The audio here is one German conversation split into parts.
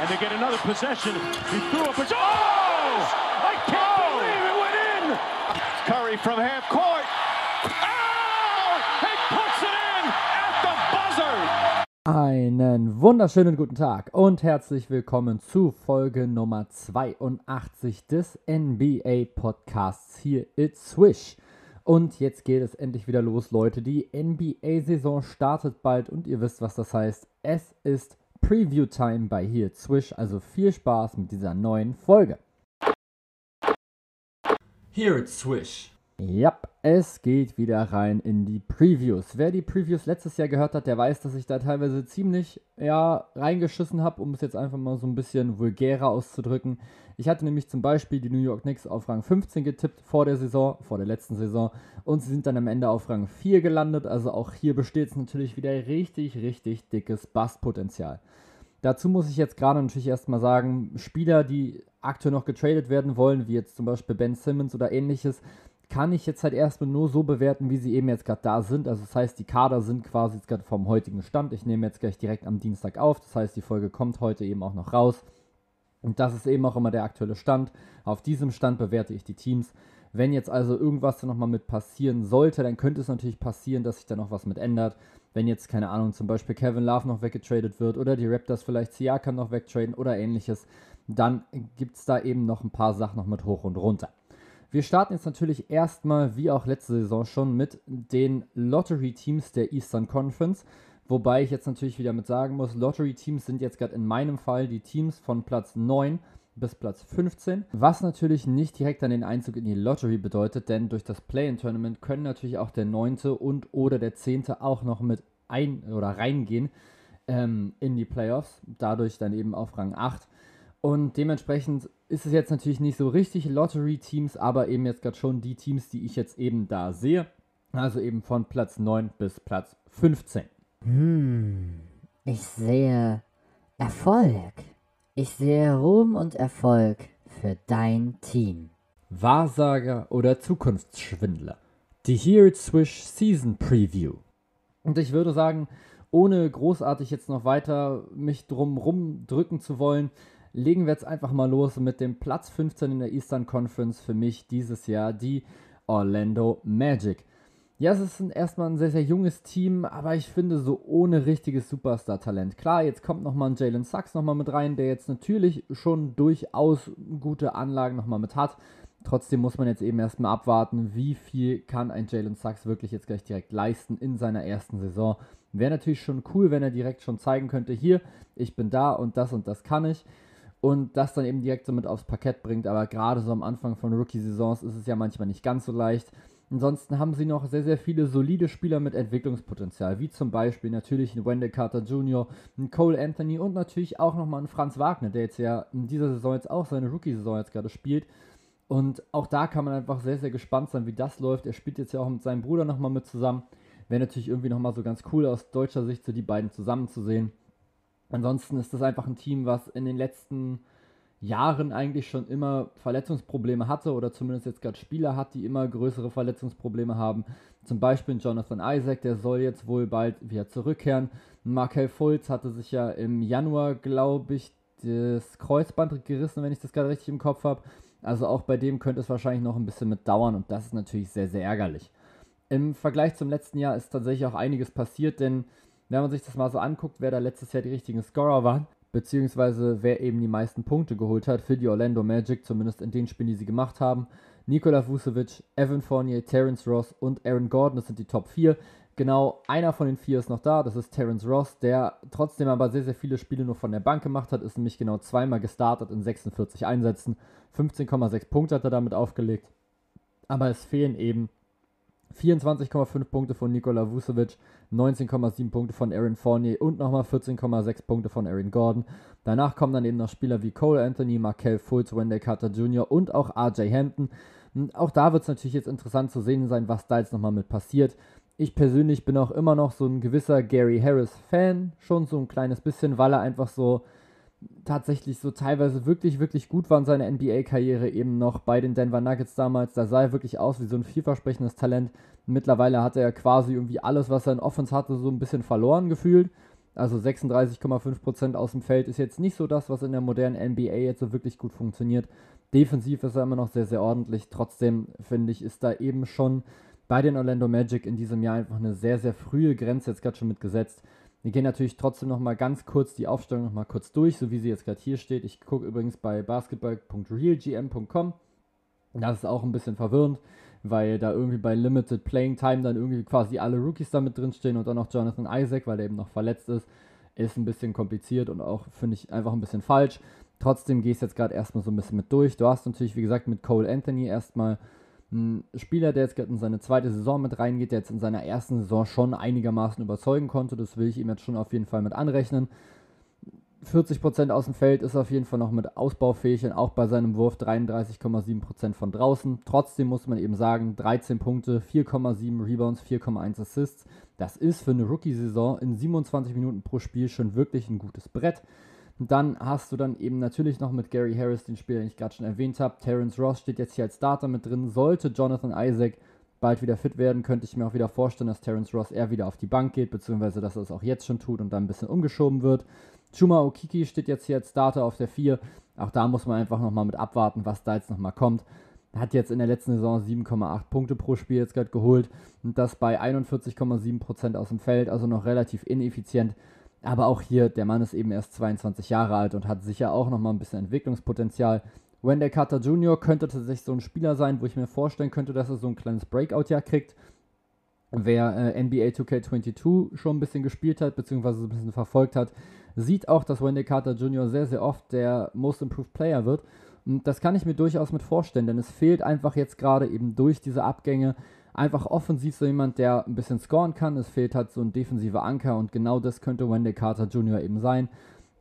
and they get another possession. He threw up a... Oh! I can't believe it went in! Curry from half court. Oh! He puts it in at the buzzer! Einen wunderschönen guten Tag und herzlich willkommen zu Folge Nummer 82 des NBA Podcasts. Hier It's Swish. Und jetzt geht es endlich wieder los, Leute. Die NBA-Saison startet bald und ihr wisst, was das heißt. Es ist Preview-Time bei hier Swish, also viel Spaß mit dieser neuen Folge. Here it's Swish. Ja, es geht wieder rein in die Previews. Wer die Previews letztes Jahr gehört hat, der weiß, dass ich da teilweise ziemlich ja, reingeschissen habe, um es jetzt einfach mal so ein bisschen vulgärer auszudrücken. Ich hatte nämlich zum Beispiel die New York Knicks auf Rang 15 getippt vor der Saison, vor der letzten Saison, und sie sind dann am Ende auf Rang 4 gelandet. Also auch hier besteht es natürlich wieder richtig, richtig dickes Bastpotenzial. Dazu muss ich jetzt gerade natürlich erstmal sagen, Spieler, die aktuell noch getradet werden wollen, wie jetzt zum Beispiel Ben Simmons oder ähnliches, kann ich jetzt halt erstmal nur so bewerten, wie sie eben jetzt gerade da sind. Also das heißt, die Kader sind quasi jetzt gerade vom heutigen Stand. Ich nehme jetzt gleich direkt am Dienstag auf. Das heißt, die Folge kommt heute eben auch noch raus. Und das ist eben auch immer der aktuelle Stand. Auf diesem Stand bewerte ich die Teams. Wenn jetzt also irgendwas da nochmal mit passieren sollte, dann könnte es natürlich passieren, dass sich da noch was mit ändert. Wenn jetzt, keine Ahnung, zum Beispiel Kevin Love noch weggetradet wird oder die Raptors vielleicht Siakam noch wegtraden oder ähnliches, dann gibt es da eben noch ein paar Sachen noch mit hoch und runter. Wir starten jetzt natürlich erstmal, wie auch letzte Saison schon, mit den Lottery-Teams der Eastern Conference. Wobei ich jetzt natürlich wieder mit sagen muss, Lottery-Teams sind jetzt gerade in meinem Fall die Teams von Platz 9 bis Platz 15, was natürlich nicht direkt dann den Einzug in die Lottery bedeutet, denn durch das Play-in-Tournament können natürlich auch der 9. und oder der 10. auch noch mit ein oder reingehen ähm, in die Playoffs, dadurch dann eben auf Rang 8. Und dementsprechend ist es jetzt natürlich nicht so richtig Lottery-Teams, aber eben jetzt gerade schon die Teams, die ich jetzt eben da sehe. Also eben von Platz 9 bis Platz 15. Hm, ich sehe Erfolg. Ich sehe Ruhm und Erfolg für dein Team. Wahrsager oder Zukunftsschwindler. Die Here Swish Season Preview. Und ich würde sagen, ohne großartig jetzt noch weiter mich drum rumdrücken zu wollen, legen wir jetzt einfach mal los mit dem Platz 15 in der Eastern Conference für mich dieses Jahr, die Orlando Magic. Ja, es ist ein, erstmal ein sehr, sehr junges Team, aber ich finde so ohne richtiges Superstar-Talent. Klar, jetzt kommt nochmal ein Jalen Sachs nochmal mit rein, der jetzt natürlich schon durchaus gute Anlagen nochmal mit hat. Trotzdem muss man jetzt eben erstmal abwarten, wie viel kann ein Jalen Sachs wirklich jetzt gleich direkt leisten in seiner ersten Saison. Wäre natürlich schon cool, wenn er direkt schon zeigen könnte, hier, ich bin da und das und das kann ich und das dann eben direkt so mit aufs Parkett bringt. Aber gerade so am Anfang von Rookie-Saisons ist es ja manchmal nicht ganz so leicht. Ansonsten haben sie noch sehr, sehr viele solide Spieler mit Entwicklungspotenzial, wie zum Beispiel natürlich ein Wendell Carter Jr., ein Cole Anthony und natürlich auch nochmal ein Franz Wagner, der jetzt ja in dieser Saison jetzt auch seine Rookie-Saison jetzt gerade spielt. Und auch da kann man einfach sehr, sehr gespannt sein, wie das läuft. Er spielt jetzt ja auch mit seinem Bruder nochmal mit zusammen. Wäre natürlich irgendwie nochmal so ganz cool aus deutscher Sicht, so die beiden zusammen zu sehen. Ansonsten ist das einfach ein Team, was in den letzten Jahren eigentlich schon immer Verletzungsprobleme hatte oder zumindest jetzt gerade Spieler hat, die immer größere Verletzungsprobleme haben. Zum Beispiel Jonathan Isaac, der soll jetzt wohl bald wieder zurückkehren. Markel Fultz hatte sich ja im Januar, glaube ich, das Kreuzband gerissen, wenn ich das gerade richtig im Kopf habe. Also auch bei dem könnte es wahrscheinlich noch ein bisschen mit dauern und das ist natürlich sehr, sehr ärgerlich. Im Vergleich zum letzten Jahr ist tatsächlich auch einiges passiert, denn wenn man sich das mal so anguckt, wer da letztes Jahr die richtigen Scorer waren, beziehungsweise wer eben die meisten Punkte geholt hat für die Orlando Magic, zumindest in den Spielen, die sie gemacht haben. Nikola Vucevic, Evan Fournier, Terence Ross und Aaron Gordon, das sind die Top 4. Genau einer von den vier ist noch da, das ist Terence Ross, der trotzdem aber sehr, sehr viele Spiele nur von der Bank gemacht hat, ist nämlich genau zweimal gestartet in 46 Einsätzen. 15,6 Punkte hat er damit aufgelegt. Aber es fehlen eben 24,5 Punkte von Nikola Vucevic, 19,7 Punkte von Aaron Fournier und nochmal 14,6 Punkte von Aaron Gordon. Danach kommen dann eben noch Spieler wie Cole Anthony, Markel Fultz, Wendell Carter Jr. und auch RJ Hampton. Und auch da wird es natürlich jetzt interessant zu sehen sein, was da jetzt nochmal mit passiert. Ich persönlich bin auch immer noch so ein gewisser Gary Harris-Fan, schon so ein kleines bisschen, weil er einfach so tatsächlich so teilweise wirklich, wirklich gut war in seiner NBA-Karriere, eben noch bei den Denver Nuggets damals. Da sah er wirklich aus wie so ein vielversprechendes Talent. Mittlerweile hat er quasi irgendwie alles, was er in Offense hatte, so ein bisschen verloren gefühlt. Also 36,5% aus dem Feld ist jetzt nicht so das, was in der modernen NBA jetzt so wirklich gut funktioniert. Defensiv ist er immer noch sehr, sehr ordentlich. Trotzdem finde ich, ist da eben schon bei den Orlando Magic in diesem Jahr einfach eine sehr, sehr frühe Grenze jetzt gerade schon mitgesetzt. Wir gehen natürlich trotzdem noch mal ganz kurz die Aufstellung noch mal kurz durch, so wie sie jetzt gerade hier steht. Ich gucke übrigens bei basketball.realgm.com. Das ist auch ein bisschen verwirrend, weil da irgendwie bei Limited Playing Time dann irgendwie quasi alle Rookies da mit drin stehen und dann noch Jonathan Isaac, weil der eben noch verletzt ist. Ist ein bisschen kompliziert und auch, finde ich, einfach ein bisschen falsch. Trotzdem gehe ich jetzt gerade erstmal so ein bisschen mit durch. Du hast natürlich, wie gesagt, mit Cole Anthony erstmal ein Spieler, der jetzt gerade in seine zweite Saison mit reingeht, der jetzt in seiner ersten Saison schon einigermaßen überzeugen konnte. Das will ich ihm jetzt schon auf jeden Fall mit anrechnen. 40% aus dem Feld ist auf jeden Fall noch mit ausbaufähig und auch bei seinem Wurf 33,7% von draußen. Trotzdem muss man eben sagen, 13 Punkte, 4,7 Rebounds, 4,1 Assists. Das ist für eine Rookie-Saison in 27 Minuten pro Spiel schon wirklich ein gutes Brett. Dann hast du dann eben natürlich noch mit Gary Harris den Spieler, den ich gerade schon erwähnt habe. Terrence Ross steht jetzt hier als Starter mit drin. Sollte Jonathan Isaac bald wieder fit werden, könnte ich mir auch wieder vorstellen, dass Terrence Ross eher wieder auf die Bank geht, beziehungsweise dass er es auch jetzt schon tut und dann ein bisschen umgeschoben wird. Chuma Okiki steht jetzt hier als Starter auf der 4. Auch da muss man einfach nochmal mit abwarten, was da jetzt nochmal kommt. Hat jetzt in der letzten Saison 7,8 Punkte pro Spiel jetzt gerade geholt und das bei 41,7% aus dem Feld, also noch relativ ineffizient. Aber auch hier, der Mann ist eben erst 22 Jahre alt und hat sicher auch nochmal ein bisschen Entwicklungspotenzial. Wendell Carter Jr. könnte tatsächlich so ein Spieler sein, wo ich mir vorstellen könnte, dass er so ein kleines Breakout-Jahr kriegt. Wer äh, NBA 2K22 schon ein bisschen gespielt hat, beziehungsweise ein bisschen verfolgt hat, sieht auch, dass Wendell Carter Jr. sehr, sehr oft der Most Improved Player wird. Und das kann ich mir durchaus mit vorstellen, denn es fehlt einfach jetzt gerade eben durch diese Abgänge einfach offensiv so jemand, der ein bisschen scoren kann. Es fehlt halt so ein defensiver Anker und genau das könnte Wendell Carter Jr. eben sein.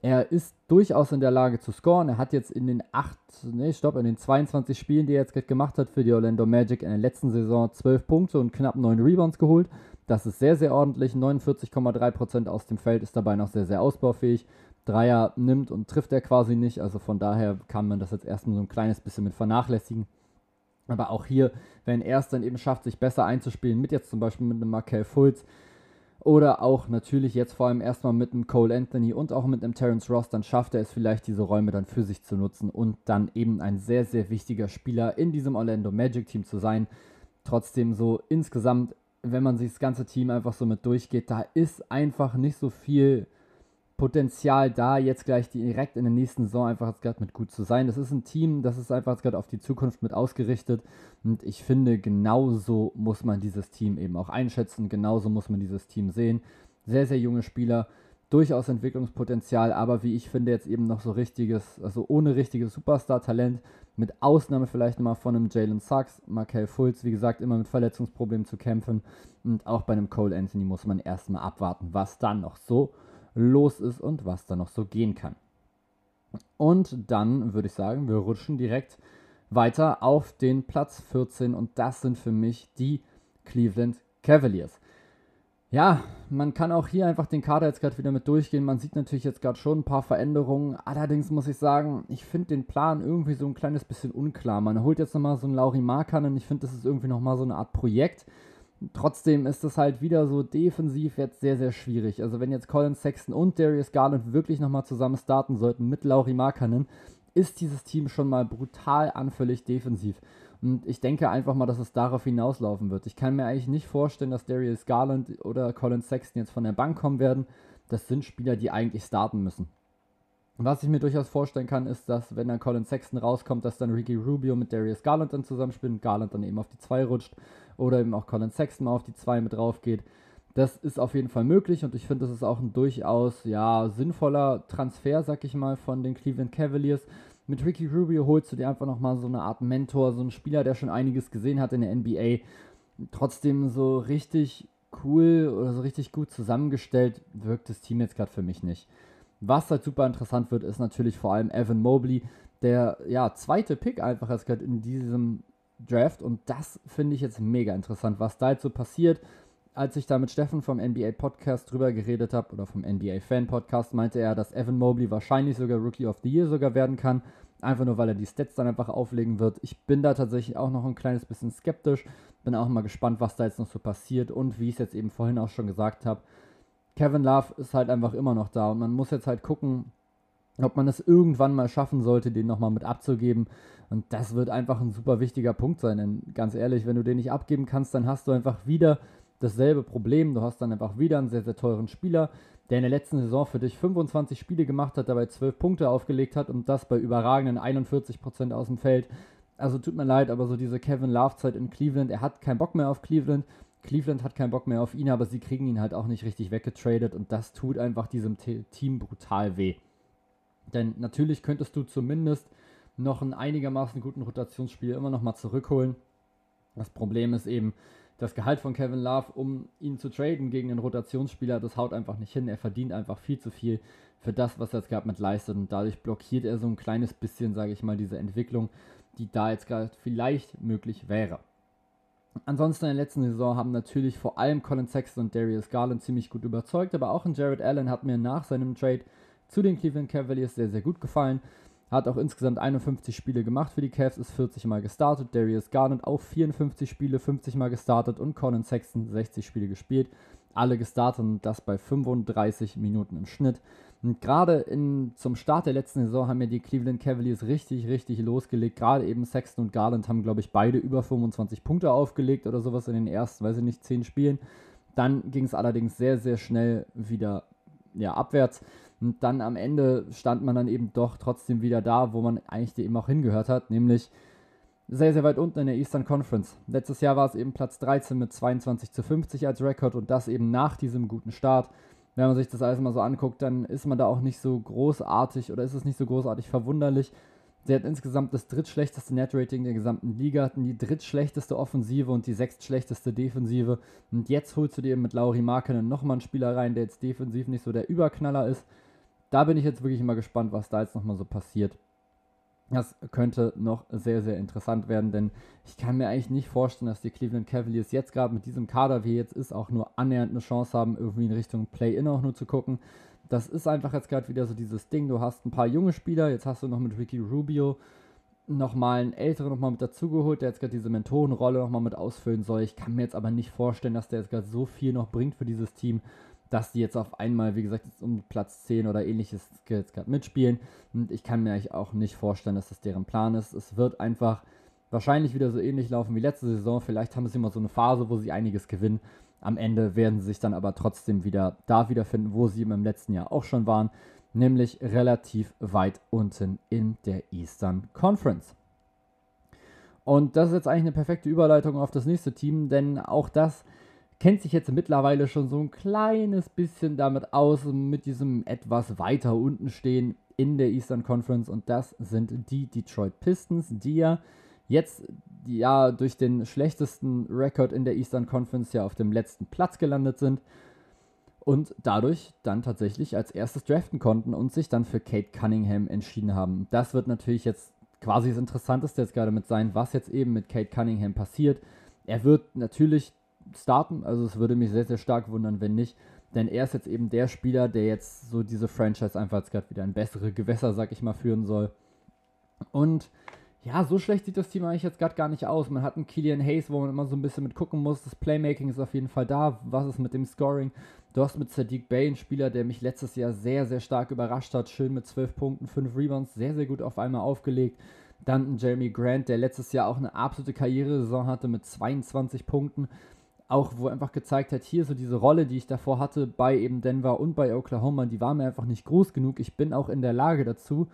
Er ist durchaus in der Lage zu scoren. Er hat jetzt in den 8, nee, stopp, in den 22 Spielen, die er jetzt gemacht hat für die Orlando Magic in der letzten Saison 12 Punkte und knapp 9 Rebounds geholt. Das ist sehr, sehr ordentlich. 49,3% aus dem Feld ist dabei noch sehr, sehr ausbaufähig. Dreier nimmt und trifft er quasi nicht. Also von daher kann man das jetzt erstmal so ein kleines bisschen mit vernachlässigen. Aber auch hier, wenn er es dann eben schafft, sich besser einzuspielen, mit jetzt zum Beispiel mit einem Markel Fultz oder auch natürlich jetzt vor allem erstmal mit einem Cole Anthony und auch mit einem Terence Ross, dann schafft er es vielleicht, diese Räume dann für sich zu nutzen und dann eben ein sehr, sehr wichtiger Spieler in diesem Orlando Magic Team zu sein. Trotzdem so insgesamt, wenn man sich das ganze Team einfach so mit durchgeht, da ist einfach nicht so viel Potenzial da, jetzt gleich direkt in der nächsten Saison einfach gerade mit gut zu sein. Das ist ein Team, das ist einfach gerade auf die Zukunft mit ausgerichtet. Und ich finde, genauso muss man dieses Team eben auch einschätzen. Genauso muss man dieses Team sehen. Sehr, sehr junge Spieler, durchaus Entwicklungspotenzial, aber wie ich finde, jetzt eben noch so richtiges, also ohne richtiges Superstar-Talent, mit Ausnahme vielleicht mal von einem Jalen Sachs, Markel Fultz, wie gesagt, immer mit Verletzungsproblemen zu kämpfen. Und auch bei einem Cole Anthony muss man erstmal abwarten, was dann noch so los ist und was da noch so gehen kann. Und dann würde ich sagen, wir rutschen direkt weiter auf den Platz 14 und das sind für mich die Cleveland Cavaliers. Ja, man kann auch hier einfach den Kader jetzt gerade wieder mit durchgehen. Man sieht natürlich jetzt gerade schon ein paar Veränderungen. Allerdings muss ich sagen, ich finde den Plan irgendwie so ein kleines bisschen unklar. Man holt jetzt nochmal so einen Lauri Markan und ich finde, das ist irgendwie nochmal so eine Art Projekt. Trotzdem ist es halt wieder so defensiv jetzt sehr, sehr schwierig. Also wenn jetzt Colin Sexton und Darius Garland wirklich nochmal zusammen starten sollten mit Lauri Markkanen, ist dieses Team schon mal brutal anfällig defensiv. Und ich denke einfach mal, dass es darauf hinauslaufen wird. Ich kann mir eigentlich nicht vorstellen, dass Darius Garland oder Colin Sexton jetzt von der Bank kommen werden. Das sind Spieler, die eigentlich starten müssen. Was ich mir durchaus vorstellen kann, ist, dass wenn dann Colin Sexton rauskommt, dass dann Ricky Rubio mit Darius Garland dann zusammenspielt und Garland dann eben auf die 2 rutscht oder eben auch Colin Sexton mal auf die 2 mit drauf geht. Das ist auf jeden Fall möglich und ich finde, das ist auch ein durchaus ja, sinnvoller Transfer, sag ich mal, von den Cleveland Cavaliers. Mit Ricky Rubio holst du dir einfach nochmal so eine Art Mentor, so einen Spieler, der schon einiges gesehen hat in der NBA. Trotzdem so richtig cool oder so richtig gut zusammengestellt wirkt das Team jetzt gerade für mich nicht. Was halt super interessant wird, ist natürlich vor allem Evan Mobley, der ja zweite Pick einfach ist gerade in diesem Draft und das finde ich jetzt mega interessant, was da jetzt so passiert. Als ich da mit Steffen vom NBA Podcast drüber geredet habe oder vom NBA Fan Podcast, meinte er, dass Evan Mobley wahrscheinlich sogar Rookie of the Year sogar werden kann. Einfach nur, weil er die Stats dann einfach auflegen wird. Ich bin da tatsächlich auch noch ein kleines bisschen skeptisch. Bin auch mal gespannt, was da jetzt noch so passiert und wie ich es jetzt eben vorhin auch schon gesagt habe, Kevin Love ist halt einfach immer noch da und man muss jetzt halt gucken, ob man es irgendwann mal schaffen sollte, den nochmal mit abzugeben. Und das wird einfach ein super wichtiger Punkt sein. Denn ganz ehrlich, wenn du den nicht abgeben kannst, dann hast du einfach wieder dasselbe Problem. Du hast dann einfach wieder einen sehr, sehr teuren Spieler, der in der letzten Saison für dich 25 Spiele gemacht hat, dabei 12 Punkte aufgelegt hat und das bei überragenden 41% aus dem Feld. Also tut mir leid, aber so diese Kevin Love-Zeit in Cleveland, er hat keinen Bock mehr auf Cleveland. Cleveland hat keinen Bock mehr auf ihn, aber sie kriegen ihn halt auch nicht richtig weggetradet und das tut einfach diesem Team brutal weh. Denn natürlich könntest du zumindest noch einen einigermaßen guten Rotationsspieler immer noch mal zurückholen. Das Problem ist eben, das Gehalt von Kevin Love, um ihn zu traden gegen einen Rotationsspieler, das haut einfach nicht hin. Er verdient einfach viel zu viel für das, was er jetzt gerade mit leistet. Und dadurch blockiert er so ein kleines bisschen, sage ich mal, diese Entwicklung, die da jetzt gerade vielleicht möglich wäre. Ansonsten in der letzten Saison haben natürlich vor allem Colin Sexton und Darius Garland ziemlich gut überzeugt, aber auch in Jared Allen hat mir nach seinem Trade zu den Cleveland Cavaliers sehr, sehr gut gefallen. Hat auch insgesamt 51 Spiele gemacht für die Cavs, ist 40 Mal gestartet. Darius Garland auch 54 Spiele, 50 Mal gestartet und Colin Sexton 60 Spiele gespielt. Alle gestartet und das bei 35 Minuten im Schnitt. Und gerade zum Start der letzten Saison haben ja die Cleveland Cavaliers richtig, richtig losgelegt. Gerade eben Sexton und Garland haben, glaube ich, beide über 25 Punkte aufgelegt oder sowas in den ersten, weiß ich nicht, 10 Spielen. Dann ging es allerdings sehr, sehr schnell wieder ja, abwärts. Und dann am Ende stand man dann eben doch trotzdem wieder da, wo man eigentlich eben auch hingehört hat, nämlich sehr, sehr weit unten in der Eastern Conference. Letztes Jahr war es eben Platz 13 mit 22 zu 50 als Rekord und das eben nach diesem guten Start. Wenn man sich das alles mal so anguckt, dann ist man da auch nicht so großartig oder ist es nicht so großartig verwunderlich. Sie hat insgesamt das drittschlechteste Netrating der gesamten Liga, hatten die drittschlechteste Offensive und die sechstschlechteste Defensive. Und jetzt holst du dir mit Lauri Markenen nochmal einen Spieler rein, der jetzt defensiv nicht so der Überknaller ist da bin ich jetzt wirklich mal gespannt, was da jetzt nochmal so passiert. Das könnte noch sehr, sehr interessant werden, denn ich kann mir eigentlich nicht vorstellen, dass die Cleveland Cavaliers jetzt gerade mit diesem Kader, wie jetzt ist, auch nur annähernd eine Chance haben, irgendwie in Richtung Play-In auch nur zu gucken. Das ist einfach jetzt gerade wieder so dieses Ding. Du hast ein paar junge Spieler, jetzt hast du noch mit Ricky Rubio nochmal einen älteren nochmal mit dazugeholt, der jetzt gerade diese Mentorenrolle nochmal mit ausfüllen soll. Ich kann mir jetzt aber nicht vorstellen, dass der jetzt gerade so viel noch bringt für dieses Team, dass die jetzt auf einmal, wie gesagt, um Platz 10 oder ähnliches jetzt gerade mitspielen. Und ich kann mir eigentlich auch nicht vorstellen, dass das deren Plan ist. Es wird einfach wahrscheinlich wieder so ähnlich laufen wie letzte Saison. Vielleicht haben sie immer so eine Phase, wo sie einiges gewinnen. Am Ende werden sie sich dann aber trotzdem wieder da wiederfinden, wo sie im letzten Jahr auch schon waren, nämlich relativ weit unten in der Eastern Conference. Und das ist jetzt eigentlich eine perfekte Überleitung auf das nächste Team, denn auch das kennt sich jetzt mittlerweile schon so ein kleines bisschen damit aus, mit diesem etwas weiter unten stehen in der Eastern Conference und das sind die Detroit Pistons, die ja jetzt ja durch den schlechtesten Rekord in der Eastern Conference ja auf dem letzten Platz gelandet sind und dadurch dann tatsächlich als erstes draften konnten und sich dann für Kate Cunningham entschieden haben. Das wird natürlich jetzt quasi das Interessanteste jetzt gerade mit sein, was jetzt eben mit Kate Cunningham passiert. Er wird natürlich starten. Also es würde mich sehr, sehr stark wundern, wenn nicht. Denn er ist jetzt eben der Spieler, der jetzt so diese Franchise einfach jetzt gerade wieder in bessere Gewässer, sag ich mal, führen soll. Und ja, so schlecht sieht das Team eigentlich jetzt gerade gar nicht aus. Man hat einen Killian Hayes, wo man immer so ein bisschen mit gucken muss. Das Playmaking ist auf jeden Fall da. Was ist mit dem Scoring? Du hast mit Sadiq Bay einen Spieler, der mich letztes Jahr sehr, sehr stark überrascht hat. Schön mit 12 Punkten, 5 Rebounds, sehr, sehr gut auf einmal aufgelegt. Dann ein Jeremy Grant, der letztes Jahr auch eine absolute Karrieresaison hatte mit 22 Punkten auch wo einfach gezeigt hat, hier so diese Rolle, die ich davor hatte bei eben Denver und bei Oklahoma, die war mir einfach nicht groß genug. Ich bin auch in der Lage dazu,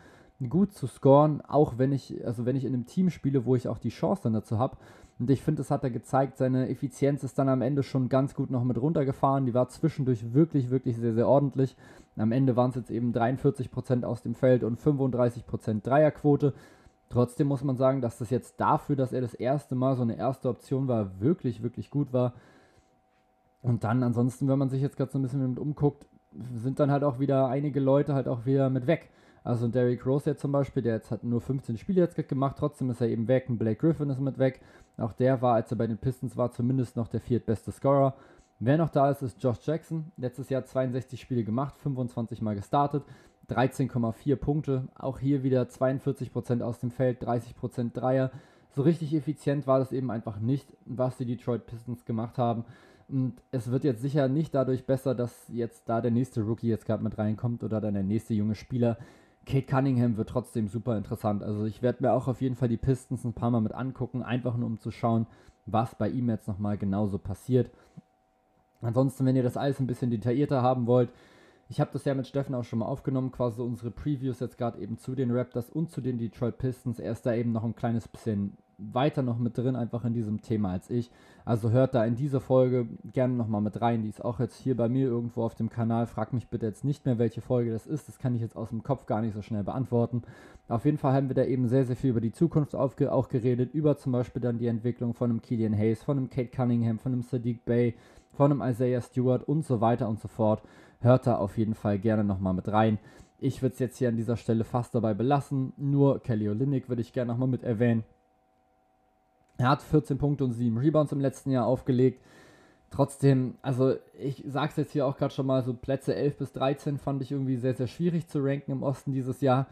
gut zu scoren, auch wenn ich, also wenn ich in einem Team spiele, wo ich auch die Chance dann dazu habe. Und ich finde, das hat er gezeigt. Seine Effizienz ist dann am Ende schon ganz gut noch mit runtergefahren. Die war zwischendurch wirklich, wirklich sehr, sehr ordentlich. Am Ende waren es jetzt eben 43% aus dem Feld und 35% Dreierquote. Trotzdem muss man sagen, dass das jetzt dafür, dass er das erste Mal so eine erste Option war, wirklich, wirklich gut war. Und dann ansonsten, wenn man sich jetzt gerade so ein bisschen mit umguckt, sind dann halt auch wieder einige Leute halt auch wieder mit weg. Also Derrick Rose jetzt zum Beispiel, der jetzt hat nur 15 Spiele jetzt gemacht, trotzdem ist er eben weg. Und Blake Griffin ist mit weg. Auch der war, als er bei den Pistons war, zumindest noch der viertbeste Scorer. Wer noch da ist, ist Josh Jackson. Letztes Jahr 62 Spiele gemacht, 25 Mal gestartet. 13,4 Punkte. Auch hier wieder 42% aus dem Feld, 30% Dreier. So richtig effizient war das eben einfach nicht, was die Detroit Pistons gemacht haben. Und es wird jetzt sicher nicht dadurch besser, dass jetzt da der nächste Rookie jetzt gerade mit reinkommt oder dann der nächste junge Spieler. Kate Cunningham wird trotzdem super interessant. Also ich werde mir auch auf jeden Fall die Pistons ein paar Mal mit angucken, einfach nur um zu schauen, was bei ihm jetzt nochmal genauso passiert. Ansonsten, wenn ihr das alles ein bisschen detaillierter haben wollt, ich habe das ja mit Steffen auch schon mal aufgenommen, quasi unsere Previews jetzt gerade eben zu den Raptors und zu den Detroit Pistons. Er ist da eben noch ein kleines bisschen weiter noch mit drin, einfach in diesem Thema als ich. Also hört da in diese Folge gerne nochmal mit rein. Die ist auch jetzt hier bei mir irgendwo auf dem Kanal. Frag mich bitte jetzt nicht mehr, welche Folge das ist. Das kann ich jetzt aus dem Kopf gar nicht so schnell beantworten. Auf jeden Fall haben wir da eben sehr, sehr viel über die Zukunft auch geredet. Über zum Beispiel dann die Entwicklung von einem Killian Hayes, von einem Kate Cunningham, von einem Sadiq Bay, von einem Isaiah Stewart und so weiter und so fort. Hört da auf jeden Fall gerne nochmal mit rein. Ich würde es jetzt hier an dieser Stelle fast dabei belassen. Nur Kelly Olynyk würde ich gerne nochmal mit erwähnen. Er hat 14 Punkte und 7 Rebounds im letzten Jahr aufgelegt. Trotzdem, also ich sage es jetzt hier auch gerade schon mal, so Plätze 11 bis 13 fand ich irgendwie sehr, sehr schwierig zu ranken im Osten dieses Jahr.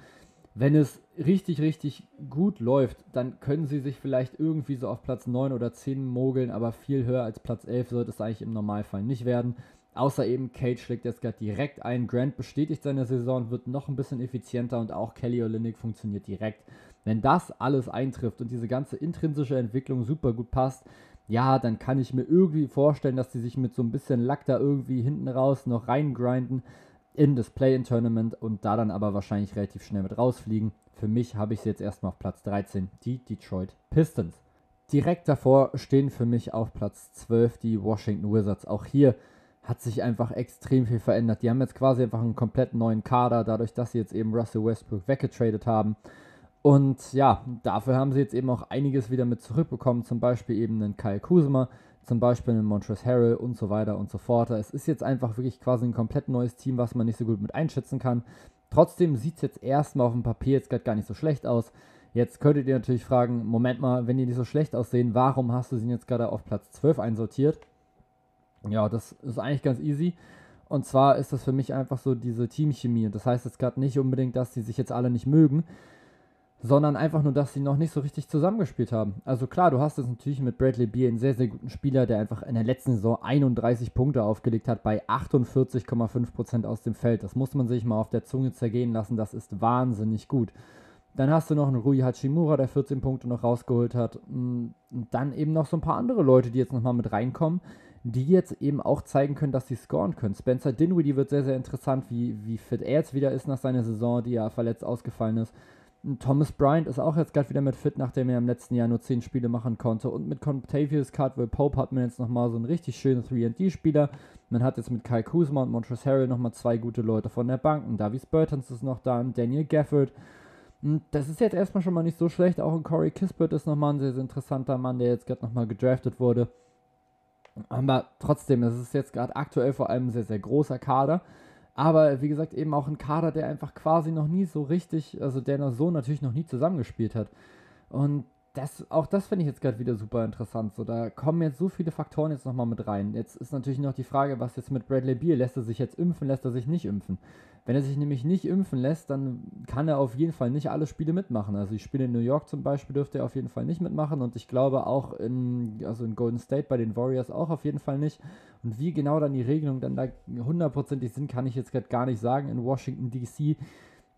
Wenn es richtig, richtig gut läuft, dann können sie sich vielleicht irgendwie so auf Platz 9 oder 10 mogeln, aber viel höher als Platz 11 sollte es eigentlich im Normalfall nicht werden. Außer eben Cage schlägt jetzt gerade direkt ein. Grant bestätigt seine Saison, wird noch ein bisschen effizienter und auch Kelly Olynyk funktioniert direkt. Wenn das alles eintrifft und diese ganze intrinsische Entwicklung super gut passt, ja, dann kann ich mir irgendwie vorstellen, dass sie sich mit so ein bisschen Lack da irgendwie hinten raus noch reingrinden in das Play-in-Tournament und da dann aber wahrscheinlich relativ schnell mit rausfliegen. Für mich habe ich sie jetzt erstmal auf Platz 13, die Detroit Pistons. Direkt davor stehen für mich auf Platz 12 die Washington Wizards. Auch hier hat sich einfach extrem viel verändert. Die haben jetzt quasi einfach einen komplett neuen Kader, dadurch, dass sie jetzt eben Russell Westbrook weggetradet haben. Und ja, dafür haben sie jetzt eben auch einiges wieder mit zurückbekommen, zum Beispiel eben einen Kyle Kuzma, zum Beispiel einen Montrezl Harrell und so weiter und so fort. Es ist jetzt einfach wirklich quasi ein komplett neues Team, was man nicht so gut mit einschätzen kann. Trotzdem sieht es jetzt erstmal auf dem Papier jetzt gerade gar nicht so schlecht aus. Jetzt könntet ihr natürlich fragen, Moment mal, wenn die nicht so schlecht aussehen, warum hast du sie jetzt gerade auf Platz 12 einsortiert? Ja, das ist eigentlich ganz easy. Und zwar ist das für mich einfach so diese Teamchemie. Und das heißt jetzt gerade nicht unbedingt, dass die sich jetzt alle nicht mögen, sondern einfach nur, dass sie noch nicht so richtig zusammengespielt haben. Also klar, du hast jetzt natürlich mit Bradley Beal einen sehr, sehr guten Spieler, der einfach in der letzten Saison 31 Punkte aufgelegt hat bei 48,5% aus dem Feld. Das muss man sich mal auf der Zunge zergehen lassen, das ist wahnsinnig gut. Dann hast du noch einen Rui Hachimura, der 14 Punkte noch rausgeholt hat. Und dann eben noch so ein paar andere Leute, die jetzt nochmal mit reinkommen, die jetzt eben auch zeigen können, dass sie scoren können. Spencer Dinwiddie wird sehr, sehr interessant, wie, wie fit er jetzt wieder ist nach seiner Saison, die ja verletzt ausgefallen ist. Thomas Bryant ist auch jetzt gerade wieder mit fit, nachdem er im letzten Jahr nur 10 Spiele machen konnte. Und mit Contavious Cardwell Pope hat man jetzt nochmal so einen richtig schönen 3D-Spieler. Man hat jetzt mit Kai Kuzma und Montrezl Harrell nochmal zwei gute Leute von der Bank. Und Davies Burtons ist noch da und Daniel Gafford. Und das ist jetzt erstmal schon mal nicht so schlecht. Auch ein Corey Kispert ist nochmal ein sehr, sehr interessanter Mann, der jetzt gerade nochmal gedraftet wurde. Aber trotzdem, es ist jetzt gerade aktuell vor allem ein sehr, sehr großer Kader. Aber wie gesagt, eben auch ein Kader, der einfach quasi noch nie so richtig, also der noch so natürlich noch nie zusammengespielt hat. Und das, auch das finde ich jetzt gerade wieder super interessant. So, da kommen jetzt so viele Faktoren jetzt nochmal mit rein. Jetzt ist natürlich noch die Frage, was jetzt mit Bradley Beal? Lässt er sich jetzt impfen, lässt er sich nicht impfen? Wenn er sich nämlich nicht impfen lässt, dann kann er auf jeden Fall nicht alle Spiele mitmachen. Also die Spiele in New York zum Beispiel dürfte er auf jeden Fall nicht mitmachen und ich glaube auch in, also in Golden State bei den Warriors auch auf jeden Fall nicht. Und wie genau dann die Regelungen dann da hundertprozentig sind, kann ich jetzt gerade gar nicht sagen. In Washington DC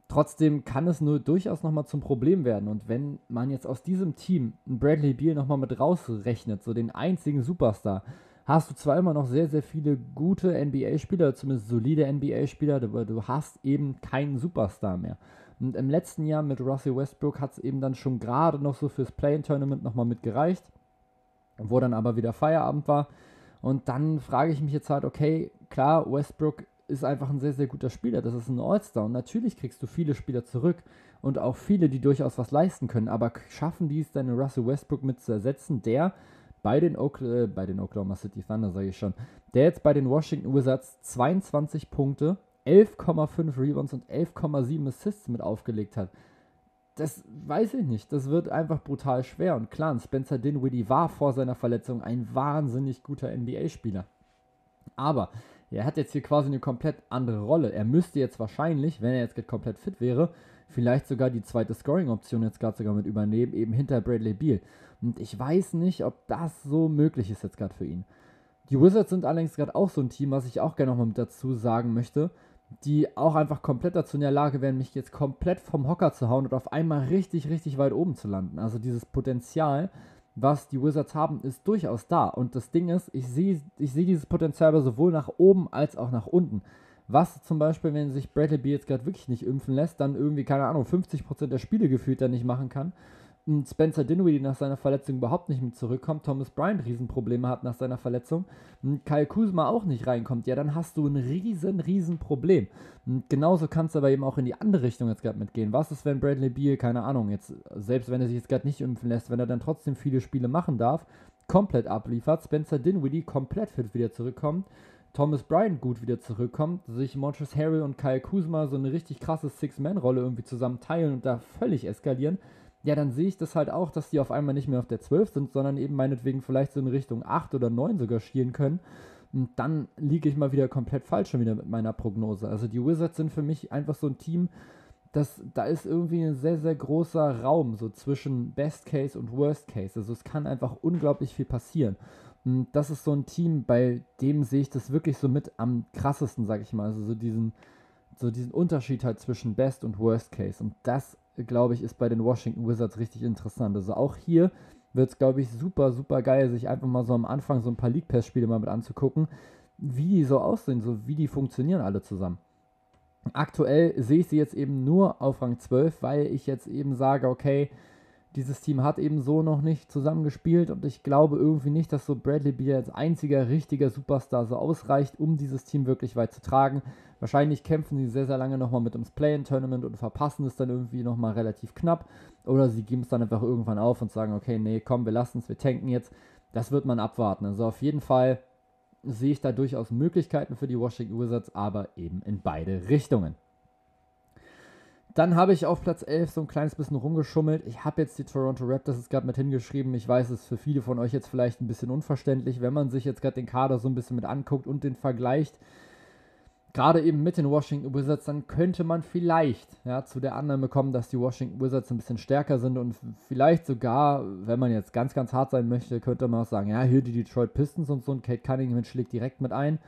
Trotzdem kann es nur durchaus nochmal zum Problem werden. Und wenn man jetzt aus diesem Team einen Bradley Beal nochmal mit rausrechnet, so den einzigen Superstar, hast du zwar immer noch sehr, sehr viele gute NBA-Spieler, zumindest solide NBA-Spieler, aber du hast eben keinen Superstar mehr. Und im letzten Jahr mit Russell Westbrook hat es eben dann schon gerade noch so fürs Play-In-Tournament nochmal mitgereicht, wo dann aber wieder Feierabend war. Und dann frage ich mich jetzt halt, okay, klar, Westbrook ist einfach ein sehr, sehr guter Spieler. Das ist ein All-Star. Und natürlich kriegst du viele Spieler zurück und auch viele, die durchaus was leisten können. Aber schaffen die es, deine Russell Westbrook mit zu ersetzen, der bei den, Oakl äh, bei den Oklahoma City Thunder, sage ich schon, der jetzt bei den Washington Wizards 22 Punkte, 11,5 Rebounds und 11,7 Assists mit aufgelegt hat. Das weiß ich nicht. Das wird einfach brutal schwer. Und klar, Spencer Dinwiddie war vor seiner Verletzung ein wahnsinnig guter NBA-Spieler. Aber er hat jetzt hier quasi eine komplett andere Rolle. Er müsste jetzt wahrscheinlich, wenn er jetzt komplett fit wäre, vielleicht sogar die zweite Scoring-Option jetzt gerade sogar mit übernehmen, eben hinter Bradley Beal. Und ich weiß nicht, ob das so möglich ist jetzt gerade für ihn. Die Wizards sind allerdings gerade auch so ein Team, was ich auch gerne nochmal mit dazu sagen möchte, die auch einfach komplett dazu in der Lage wären, mich jetzt komplett vom Hocker zu hauen und auf einmal richtig, richtig weit oben zu landen. Also dieses Potenzial, was die Wizards haben, ist durchaus da. Und das Ding ist, ich sehe ich seh dieses Potenzial aber sowohl nach oben als auch nach unten. Was zum Beispiel, wenn sich Bradley Beal jetzt gerade wirklich nicht impfen lässt, dann irgendwie, keine Ahnung, 50% der Spiele gefühlt dann nicht machen kann. Und Spencer Dinwiddie nach seiner Verletzung überhaupt nicht mit zurückkommt, Thomas Bryant Riesenprobleme hat nach seiner Verletzung, und Kyle Kuzma auch nicht reinkommt, ja, dann hast du ein riesen, riesen Problem. Und genauso kannst du aber eben auch in die andere Richtung jetzt gerade mitgehen. Was ist, wenn Bradley Beal, keine Ahnung, jetzt, selbst wenn er sich jetzt gerade nicht impfen lässt, wenn er dann trotzdem viele Spiele machen darf, komplett abliefert, Spencer Dinwiddie komplett fit wieder zurückkommt, Thomas Bryant gut wieder zurückkommt, sich Montrezl Harrell und Kyle Kuzma so eine richtig krasse Six-Man-Rolle irgendwie zusammen teilen und da völlig eskalieren, ja, dann sehe ich das halt auch, dass die auf einmal nicht mehr auf der 12 sind, sondern eben meinetwegen vielleicht so in Richtung 8 oder 9 sogar schielen können. Und dann liege ich mal wieder komplett falsch schon wieder mit meiner Prognose. Also die Wizards sind für mich einfach so ein Team, das, da ist irgendwie ein sehr, sehr großer Raum so zwischen Best Case und Worst Case. Also es kann einfach unglaublich viel passieren. Und das ist so ein Team, bei dem sehe ich das wirklich so mit am krassesten, sag ich mal. Also so diesen, so diesen Unterschied halt zwischen Best und Worst Case. Und das glaube ich, ist bei den Washington Wizards richtig interessant. Also auch hier wird es, glaube ich, super, super geil, sich einfach mal so am Anfang so ein paar League Pass-Spiele mal mit anzugucken, wie die so aussehen, so wie die funktionieren alle zusammen. Aktuell sehe ich sie jetzt eben nur auf Rang 12, weil ich jetzt eben sage, okay, dieses Team hat eben so noch nicht zusammengespielt und ich glaube irgendwie nicht, dass so Bradley Beal als einziger richtiger Superstar so ausreicht, um dieses Team wirklich weit zu tragen. Wahrscheinlich kämpfen sie sehr, sehr lange nochmal mit ums Play-In-Tournament und verpassen es dann irgendwie nochmal relativ knapp. Oder sie geben es dann einfach irgendwann auf und sagen, okay, nee, komm, wir lassen es, wir tanken jetzt. Das wird man abwarten. Also auf jeden Fall sehe ich da durchaus Möglichkeiten für die Washington Wizards, aber eben in beide Richtungen. Dann habe ich auf Platz 11 so ein kleines bisschen rumgeschummelt. Ich habe jetzt die Toronto Raptors jetzt gerade mit hingeschrieben. Ich weiß, es ist für viele von euch jetzt vielleicht ein bisschen unverständlich, wenn man sich jetzt gerade den Kader so ein bisschen mit anguckt und den vergleicht. Gerade eben mit den Washington Wizards, dann könnte man vielleicht ja, zu der Annahme kommen, dass die Washington Wizards ein bisschen stärker sind und vielleicht sogar, wenn man jetzt ganz, ganz hart sein möchte, könnte man auch sagen, ja, hier die Detroit Pistons und so und Kate Cunningham schlägt direkt mit ein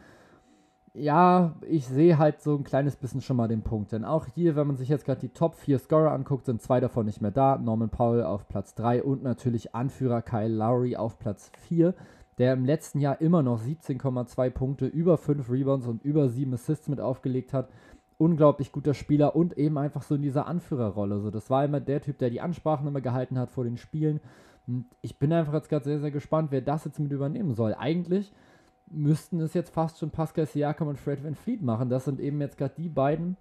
ja, ich sehe halt so ein kleines bisschen schon mal den Punkt. Denn auch hier, wenn man sich jetzt gerade die Top 4 Scorer anguckt, sind zwei davon nicht mehr da. Norman Powell auf Platz 3 und natürlich Anführer Kyle Lowry auf Platz 4, der im letzten Jahr immer noch 17,2 Punkte, über 5 Rebounds und über 7 Assists mit aufgelegt hat. Unglaublich guter Spieler und eben einfach so in dieser Anführerrolle. So, das war immer der Typ, der die Ansprachen immer gehalten hat vor den Spielen. Und ich bin einfach jetzt gerade sehr, sehr gespannt, wer das jetzt mit übernehmen soll. Eigentlich müssten es jetzt fast schon Pascal Siakam und Fred Van Fleet machen. Das sind eben jetzt gerade die beiden,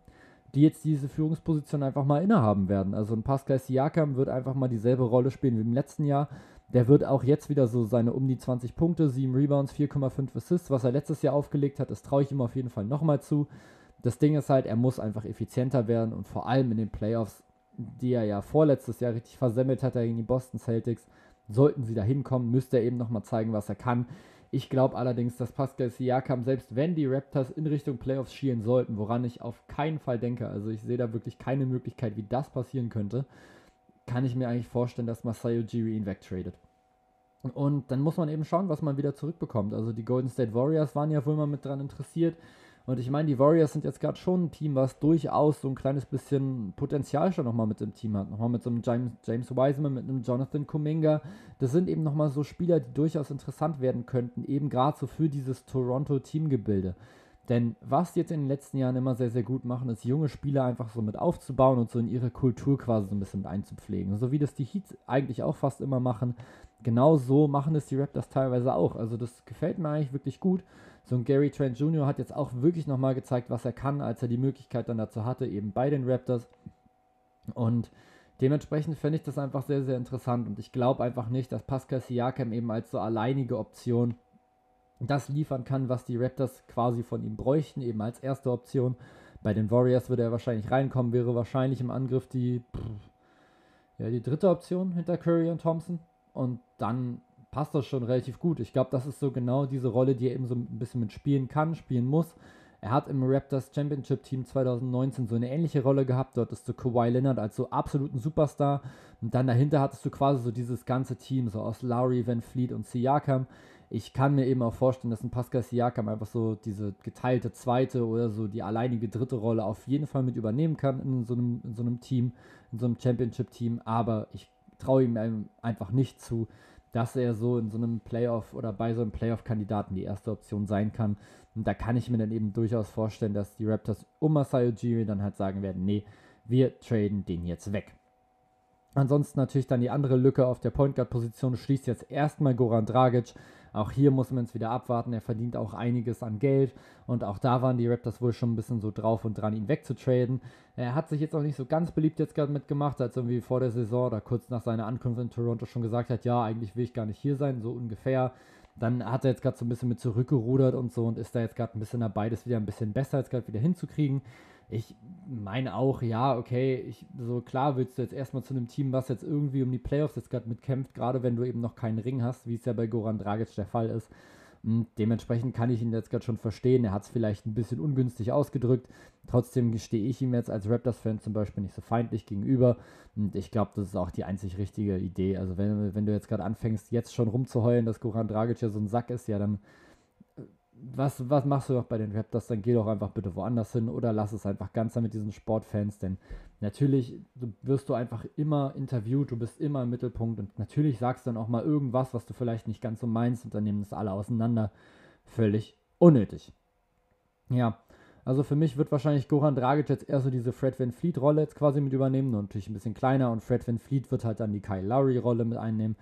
die jetzt diese Führungsposition einfach mal innehaben werden. Also ein Pascal Siakam wird einfach mal dieselbe Rolle spielen wie im letzten Jahr. Der wird auch jetzt wieder so seine um die 20 Punkte, 7 Rebounds, 4,5 Assists, was er letztes Jahr aufgelegt hat, das traue ich ihm auf jeden Fall nochmal zu. Das Ding ist halt, er muss einfach effizienter werden und vor allem in den Playoffs, die er ja vorletztes Jahr richtig versemmelt hat gegen die Boston Celtics, sollten sie da hinkommen, müsste er eben nochmal zeigen, was er kann. Ich glaube allerdings, dass Pascal Siakam, selbst wenn die Raptors in Richtung Playoffs schielen sollten, woran ich auf keinen Fall denke, also ich sehe da wirklich keine Möglichkeit, wie das passieren könnte, kann ich mir eigentlich vorstellen, dass Masai Ujiri ihn wegtradet. Und dann muss man eben schauen, was man wieder zurückbekommt. Also die Golden State Warriors waren ja wohl mal mit dran interessiert. Und ich meine, die Warriors sind jetzt gerade schon ein Team, was durchaus so ein kleines bisschen Potenzial schon nochmal mit dem Team hat. Nochmal mit so einem James, James Wiseman, mit einem Jonathan Kuminga. Das sind eben nochmal so Spieler, die durchaus interessant werden könnten, eben gerade so für dieses Toronto-Teamgebilde. Denn was die jetzt in den letzten Jahren immer sehr, sehr gut machen, ist junge Spieler einfach so mit aufzubauen und so in ihre Kultur quasi so ein bisschen mit einzupflegen. So wie das die Heats eigentlich auch fast immer machen. Genau so machen es die Raptors teilweise auch. Also das gefällt mir eigentlich wirklich gut so ein Gary Trent Jr. hat jetzt auch wirklich nochmal gezeigt, was er kann, als er die Möglichkeit dann dazu hatte, eben bei den Raptors. Und dementsprechend fände ich das einfach sehr, sehr interessant. Und ich glaube einfach nicht, dass Pascal Siakam eben als so alleinige Option das liefern kann, was die Raptors quasi von ihm bräuchten, eben als erste Option. Bei den Warriors würde er wahrscheinlich reinkommen, wäre wahrscheinlich im Angriff die, ja, die dritte Option hinter Curry und Thompson. Und dann passt das schon relativ gut. Ich glaube, das ist so genau diese Rolle, die er eben so ein bisschen mit spielen kann, spielen muss. Er hat im Raptors Championship Team 2019 so eine ähnliche Rolle gehabt. Dort ist du Kawhi Leonard als so absoluten Superstar. Und dann dahinter hattest du quasi so dieses ganze Team, so aus Lowry, Van Fleet und Siakam. Ich kann mir eben auch vorstellen, dass ein Pascal Siakam einfach so diese geteilte zweite oder so die alleinige dritte Rolle auf jeden Fall mit übernehmen kann in so einem, in so einem Team, in so einem Championship-Team. Aber ich traue ihm einfach nicht zu, dass er so in so einem Playoff oder bei so einem Playoff-Kandidaten die erste Option sein kann. Und da kann ich mir dann eben durchaus vorstellen, dass die Raptors um Masai Ujiri dann halt sagen werden, nee, wir traden den jetzt weg. Ansonsten natürlich dann die andere Lücke auf der Point Guard Position schließt jetzt erstmal Goran Dragic. Auch hier muss man es wieder abwarten. Er verdient auch einiges an Geld und auch da waren die Raptors wohl schon ein bisschen so drauf und dran, ihn wegzutraden. Er hat sich jetzt auch nicht so ganz beliebt jetzt gerade mitgemacht, als irgendwie vor der Saison oder kurz nach seiner Ankunft in Toronto schon gesagt hat, ja, eigentlich will ich gar nicht hier sein, so ungefähr. Dann hat er jetzt gerade so ein bisschen mit zurückgerudert und so und ist da jetzt gerade ein bisschen dabei, das wieder ein bisschen besser jetzt gerade wieder hinzukriegen ich meine auch, ja, okay, ich, so klar willst du jetzt erstmal zu einem Team, was jetzt irgendwie um die Playoffs jetzt gerade mitkämpft, gerade wenn du eben noch keinen Ring hast, wie es ja bei Goran Dragic der Fall ist. Und dementsprechend kann ich ihn jetzt gerade schon verstehen. Er hat es vielleicht ein bisschen ungünstig ausgedrückt. Trotzdem stehe ich ihm jetzt als Raptors-Fan zum Beispiel nicht so feindlich gegenüber. Und ich glaube, das ist auch die einzig richtige Idee. Also wenn, wenn du jetzt gerade anfängst, jetzt schon rumzuheulen, dass Goran Dragic ja so ein Sack ist, ja, dann was, was machst du doch bei den Raptors? Dann geh doch einfach bitte woanders hin oder lass es einfach ganz mit diesen Sportfans, denn natürlich wirst du einfach immer interviewt, du bist immer im Mittelpunkt und natürlich sagst du dann auch mal irgendwas, was du vielleicht nicht ganz so meinst und dann nehmen es alle auseinander. Völlig unnötig. Ja, also für mich wird wahrscheinlich Goran Dragic jetzt eher so diese Fred Van Fleet Rolle jetzt quasi mit übernehmen, und natürlich ein bisschen kleiner und Fred Van Fleet wird halt dann die Kyle Lowry Rolle mit einnehmen.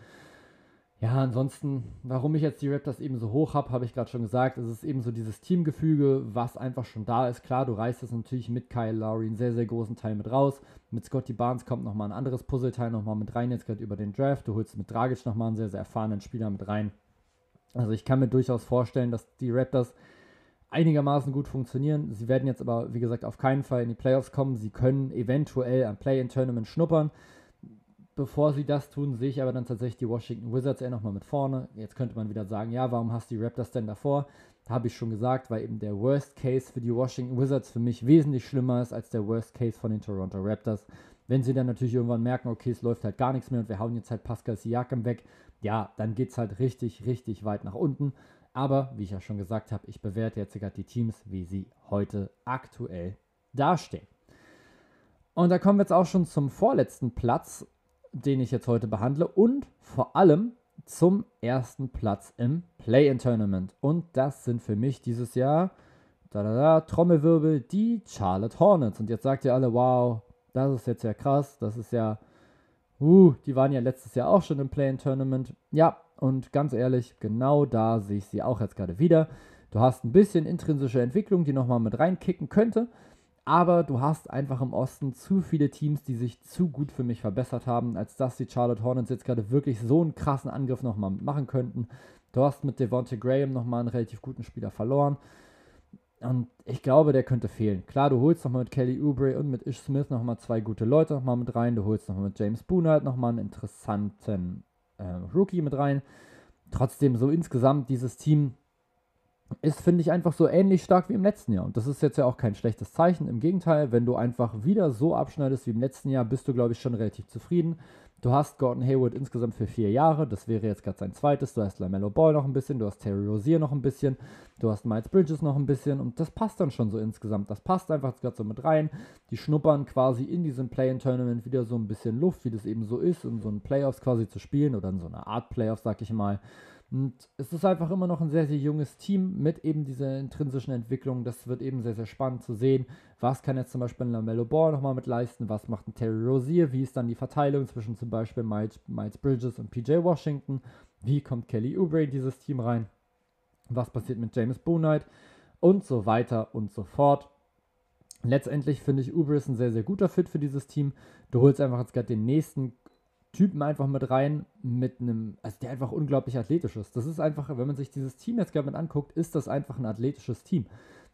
Ja, ansonsten, warum ich jetzt die Raptors eben so hoch habe, habe ich gerade schon gesagt. Es ist eben so dieses Teamgefüge, was einfach schon da ist. Klar, du reißt es natürlich mit Kyle Lowry einen sehr, sehr großen Teil mit raus. Mit Scotty Barnes kommt nochmal ein anderes Puzzleteil nochmal mit rein, jetzt gerade über den Draft. Du holst mit Dragic nochmal einen sehr, sehr erfahrenen Spieler mit rein. Also ich kann mir durchaus vorstellen, dass die Raptors einigermaßen gut funktionieren. Sie werden jetzt aber, wie gesagt, auf keinen Fall in die Playoffs kommen. Sie können eventuell am Play-in-Tournament schnuppern. Bevor sie das tun, sehe ich aber dann tatsächlich die Washington Wizards eher nochmal mit vorne. Jetzt könnte man wieder sagen, ja, warum hast du die Raptors denn davor? Da habe ich schon gesagt, weil eben der Worst Case für die Washington Wizards für mich wesentlich schlimmer ist als der Worst Case von den Toronto Raptors. Wenn sie dann natürlich irgendwann merken, okay, es läuft halt gar nichts mehr und wir hauen jetzt halt Pascal Siakam weg, ja, dann geht es halt richtig, richtig weit nach unten. Aber, wie ich ja schon gesagt habe, ich bewerte jetzt gerade die Teams, wie sie heute aktuell dastehen. Und da kommen wir jetzt auch schon zum vorletzten Platz den ich jetzt heute behandle und vor allem zum ersten Platz im Play-in-Tournament. Und das sind für mich dieses Jahr, da da da, Trommelwirbel, die Charlotte Hornets. Und jetzt sagt ihr alle, wow, das ist jetzt ja krass, das ist ja, uh, die waren ja letztes Jahr auch schon im Play-in-Tournament. Ja, und ganz ehrlich, genau da sehe ich sie auch jetzt gerade wieder. Du hast ein bisschen intrinsische Entwicklung, die nochmal mit reinkicken könnte. Aber du hast einfach im Osten zu viele Teams, die sich zu gut für mich verbessert haben, als dass die Charlotte Hornets jetzt gerade wirklich so einen krassen Angriff nochmal machen könnten. Du hast mit Devontae Graham nochmal einen relativ guten Spieler verloren. Und ich glaube, der könnte fehlen. Klar, du holst nochmal mit Kelly Oubre und mit Ish Smith nochmal zwei gute Leute nochmal mit rein. Du holst nochmal mit James Boone halt nochmal einen interessanten äh, Rookie mit rein. Trotzdem, so insgesamt, dieses Team ist, finde ich, einfach so ähnlich stark wie im letzten Jahr. Und das ist jetzt ja auch kein schlechtes Zeichen. Im Gegenteil, wenn du einfach wieder so abschneidest wie im letzten Jahr, bist du, glaube ich, schon relativ zufrieden. Du hast Gordon Hayward insgesamt für vier Jahre. Das wäre jetzt gerade sein zweites. Du hast LaMelo Ball noch ein bisschen. Du hast Terry Rozier noch ein bisschen. Du hast Miles Bridges noch ein bisschen. Und das passt dann schon so insgesamt. Das passt einfach gerade so mit rein. Die schnuppern quasi in diesem Play-In-Tournament wieder so ein bisschen Luft, wie das eben so ist, um so ein Playoffs quasi zu spielen oder in so einer Art Playoffs, sag ich mal. Und es ist einfach immer noch ein sehr, sehr junges Team mit eben dieser intrinsischen Entwicklung. Das wird eben sehr, sehr spannend zu sehen. Was kann jetzt zum Beispiel ein Lamello Ball nochmal mit leisten? Was macht ein Terry Rozier? Wie ist dann die Verteilung zwischen zum Beispiel Miles, Miles Bridges und PJ Washington? Wie kommt Kelly Oubre in dieses Team rein? Was passiert mit James Boonight? Und so weiter und so fort. Letztendlich finde ich Uber ist ein sehr, sehr guter Fit für dieses Team. Du holst einfach jetzt gerade den nächsten Typen einfach mit rein, mit einem, also der einfach unglaublich athletisch ist. Das ist einfach, wenn man sich dieses Team jetzt gerade mit anguckt, ist das einfach ein athletisches Team.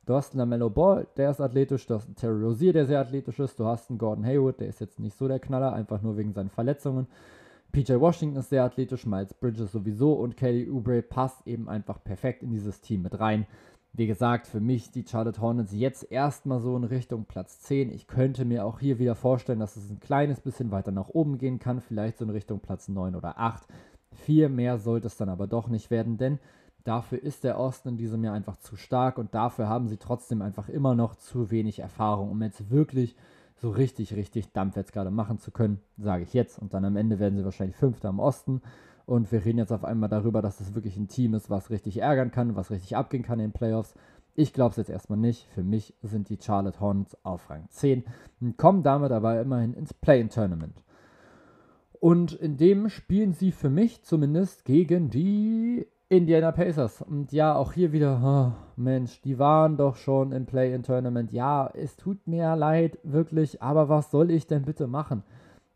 Du hast einen Mellow Ball, der ist athletisch, du hast einen Terry Rozier, der sehr athletisch ist, du hast einen Gordon Hayward, der ist jetzt nicht so der Knaller, einfach nur wegen seinen Verletzungen. PJ Washington ist sehr athletisch, Miles Bridges sowieso und Kelly Oubre passt eben einfach perfekt in dieses Team mit rein. Wie gesagt, für mich die Charlotte Hornets jetzt erstmal so in Richtung Platz 10. Ich könnte mir auch hier wieder vorstellen, dass es ein kleines bisschen weiter nach oben gehen kann, vielleicht so in Richtung Platz 9 oder 8. Viel mehr sollte es dann aber doch nicht werden, denn dafür ist der Osten in diesem Jahr einfach zu stark und dafür haben sie trotzdem einfach immer noch zu wenig Erfahrung, um jetzt wirklich so richtig, richtig Dampf jetzt gerade machen zu können, sage ich jetzt. Und dann am Ende werden sie wahrscheinlich Fünfter im Osten. Und wir reden jetzt auf einmal darüber, dass es wirklich ein Team ist, was richtig ärgern kann, was richtig abgehen kann in den Playoffs. Ich glaube es jetzt erstmal nicht. Für mich sind die Charlotte Hornets auf Rang 10 und kommen damit aber immerhin ins Play-in-Tournament. Und in dem spielen sie für mich zumindest gegen die Indiana Pacers. Und ja, auch hier wieder, oh, Mensch, die waren doch schon im Play-in-Tournament. Ja, es tut mir leid, wirklich, aber was soll ich denn bitte machen?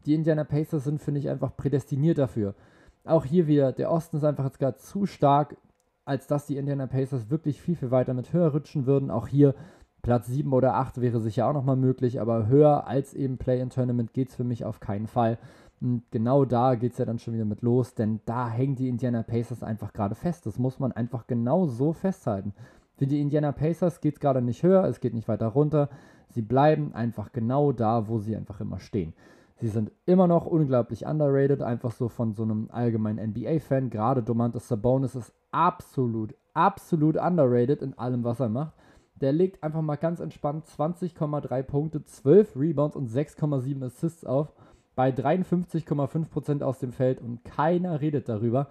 Die Indiana Pacers sind, finde ich, einfach prädestiniert dafür. Auch hier wieder, der Osten ist einfach jetzt gerade zu stark, als dass die Indiana Pacers wirklich viel, viel weiter mit höher rutschen würden. Auch hier Platz 7 oder 8 wäre sicher auch nochmal möglich, aber höher als eben Play-in-Tournament geht es für mich auf keinen Fall. Und genau da geht es ja dann schon wieder mit los, denn da hängen die Indiana Pacers einfach gerade fest. Das muss man einfach genau so festhalten. Für die Indiana Pacers geht es gerade nicht höher, es geht nicht weiter runter. Sie bleiben einfach genau da, wo sie einfach immer stehen. Sie sind immer noch unglaublich underrated, einfach so von so einem allgemeinen NBA-Fan. Gerade Domantas Sabonis ist absolut, absolut underrated in allem, was er macht. Der legt einfach mal ganz entspannt 20,3 Punkte, 12 Rebounds und 6,7 Assists auf bei 53,5% aus dem Feld und keiner redet darüber.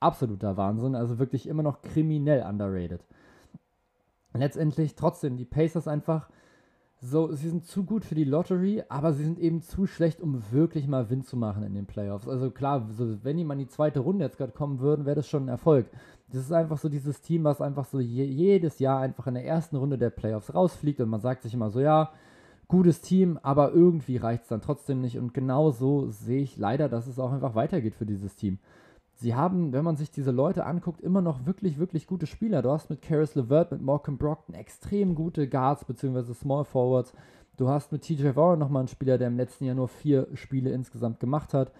Absoluter Wahnsinn, also wirklich immer noch kriminell underrated. Letztendlich trotzdem die Pacers einfach so, sie sind zu gut für die Lottery, aber sie sind eben zu schlecht, um wirklich mal Wind zu machen in den Playoffs. Also klar, so, wenn die mal in die zweite Runde jetzt gerade kommen würden, wäre das schon ein Erfolg. Das ist einfach so dieses Team, was einfach so je, jedes Jahr einfach in der ersten Runde der Playoffs rausfliegt und man sagt sich immer so, ja, gutes Team, aber irgendwie reicht es dann trotzdem nicht. Und genau so sehe ich leider, dass es auch einfach weitergeht für dieses Team sie haben, wenn man sich diese Leute anguckt, immer noch wirklich, wirklich gute Spieler. Du hast mit Karis LeVert, mit Malcolm Brockton extrem gute Guards bzw. Small Forwards. Du hast mit TJ Warren nochmal einen Spieler, der im letzten Jahr nur vier Spiele insgesamt gemacht hat.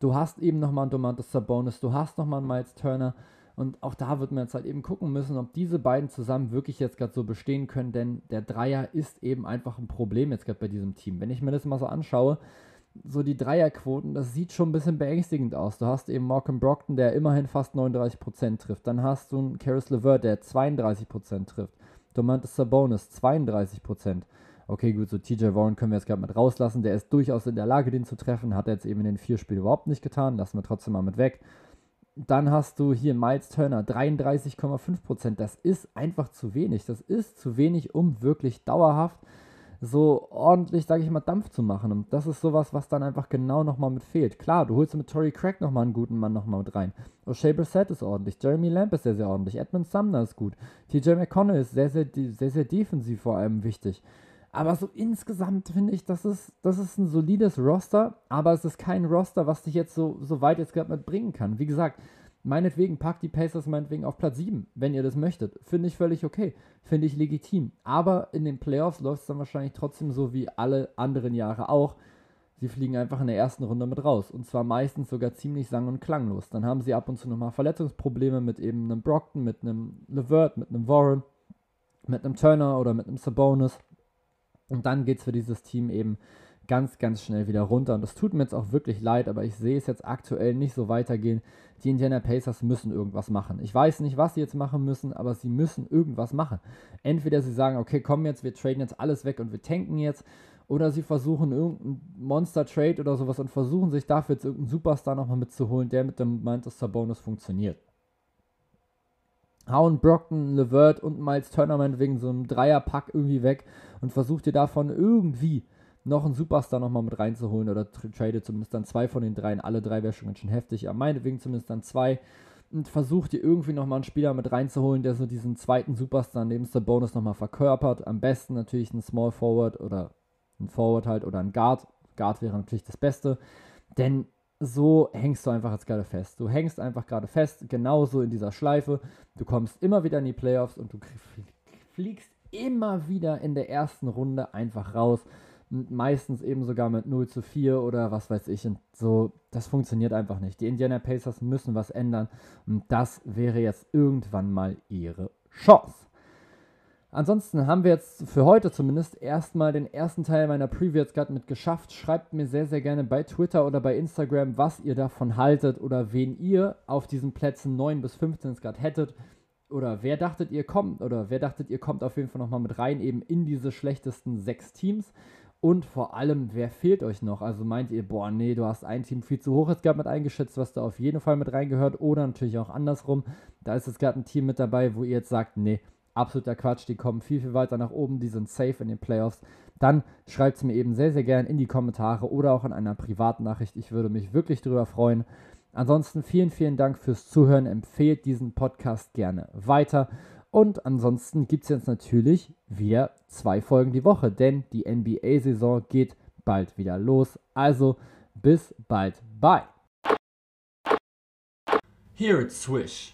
Du hast eben nochmal einen Domantas Sabonis, du hast nochmal einen Miles Turner. Und auch da wird man jetzt halt eben gucken müssen, ob diese beiden zusammen wirklich jetzt gerade so bestehen können, denn der Dreier ist eben einfach ein Problem jetzt gerade bei diesem Team. Wenn ich mir das mal so anschaue, so die Dreierquoten, das sieht schon ein bisschen beängstigend aus. Du hast eben Malcolm Brockton, der immerhin fast 39% trifft. Dann hast du einen Karis LeVert, der 32% trifft. Domantas Sabonis, 32%. Okay, gut, so TJ Warren können wir jetzt gerade mit rauslassen. Der ist durchaus in der Lage, den zu treffen. Hat er jetzt eben in den vier Spielen überhaupt nicht getan. Lassen wir trotzdem mal mit weg. Dann hast du hier Miles Turner, 33,5%. Das ist einfach zu wenig. Das ist zu wenig, um wirklich dauerhaft so ordentlich, sage ich mal, Dampf zu machen. Und das ist sowas, was dann einfach genau nochmal mit fehlt. Klar, du holst mit Tory Craig nochmal einen guten Mann nochmal mit rein. O'Shea Brissett ist ordentlich, Jeremy Lamb ist sehr, sehr ordentlich, Edmund Sumner ist gut, TJ McConnell ist sehr, sehr, sehr, sehr defensiv vor allem wichtig. Aber so insgesamt finde ich, das ist, das ist ein solides Roster, aber es ist kein Roster, was dich jetzt so, so weit jetzt gerade mitbringen kann. Wie gesagt, Meinetwegen packt die Pacers meinetwegen auf Platz 7, wenn ihr das möchtet. Finde ich völlig okay. Finde ich legitim. Aber in den Playoffs läuft es dann wahrscheinlich trotzdem so wie alle anderen Jahre auch. Sie fliegen einfach in der ersten Runde mit raus. Und zwar meistens sogar ziemlich sang- und klanglos. Dann haben sie ab und zu nochmal Verletzungsprobleme mit eben einem Brockton, mit einem Levert, mit einem Warren, mit einem Turner oder mit einem Sabonis. Und dann geht es für dieses Team eben ganz, ganz schnell wieder runter. Und das tut mir jetzt auch wirklich leid, aber ich sehe es jetzt aktuell nicht so weitergehen. Die Indiana Pacers müssen irgendwas machen. Ich weiß nicht, was sie jetzt machen müssen, aber sie müssen irgendwas machen. Entweder sie sagen, okay, komm jetzt, wir traden jetzt alles weg und wir tanken jetzt. Oder sie versuchen irgendeinen Monster-Trade oder sowas und versuchen sich dafür jetzt irgendeinen Superstar nochmal mitzuholen, der mit dem Manchester Bonus funktioniert. Hauen Brockton, Levert und Miles Turner wegen so einem Dreierpack irgendwie weg und versucht ihr davon irgendwie noch einen Superstar nochmal mit reinzuholen oder trade zumindest dann zwei von den dreien. Alle drei wäre schon ganz schön heftig, aber meinetwegen zumindest dann zwei. Und versucht ihr irgendwie nochmal einen Spieler mit reinzuholen, der so diesen zweiten Superstar neben der Bonus nochmal verkörpert. Am besten natürlich ein Small Forward oder ein Forward halt oder ein Guard. Guard wäre natürlich das Beste. Denn so hängst du einfach jetzt gerade fest. Du hängst einfach gerade fest, genauso in dieser Schleife. Du kommst immer wieder in die Playoffs und du fliegst immer wieder in der ersten Runde einfach raus meistens eben sogar mit 0 zu 4 oder was weiß ich. Und so, das funktioniert einfach nicht. Die Indiana Pacers müssen was ändern und das wäre jetzt irgendwann mal ihre Chance. Ansonsten haben wir jetzt für heute zumindest erstmal den ersten Teil meiner Preview jetzt gerade mit geschafft. Schreibt mir sehr, sehr gerne bei Twitter oder bei Instagram, was ihr davon haltet oder wen ihr auf diesen Plätzen 9 bis 15 gerade hättet. Oder wer dachtet ihr kommt, oder wer dachtet ihr kommt auf jeden Fall nochmal mit rein, eben in diese schlechtesten sechs Teams. Und vor allem, wer fehlt euch noch? Also meint ihr, boah, nee, du hast ein Team viel zu hoch jetzt gerade mit eingeschätzt, was da auf jeden Fall mit reingehört. Oder natürlich auch andersrum. Da ist jetzt gerade ein Team mit dabei, wo ihr jetzt sagt, nee, absoluter Quatsch, die kommen viel, viel weiter nach oben, die sind safe in den Playoffs, dann schreibt es mir eben sehr, sehr gerne in die Kommentare oder auch in einer Privatnachricht. Ich würde mich wirklich darüber freuen. Ansonsten vielen, vielen Dank fürs Zuhören. Empfehlt diesen Podcast gerne weiter. Und ansonsten gibt es jetzt natürlich wieder zwei Folgen die Woche, denn die NBA-Saison geht bald wieder los. Also bis bald. Bye. Hear it swish.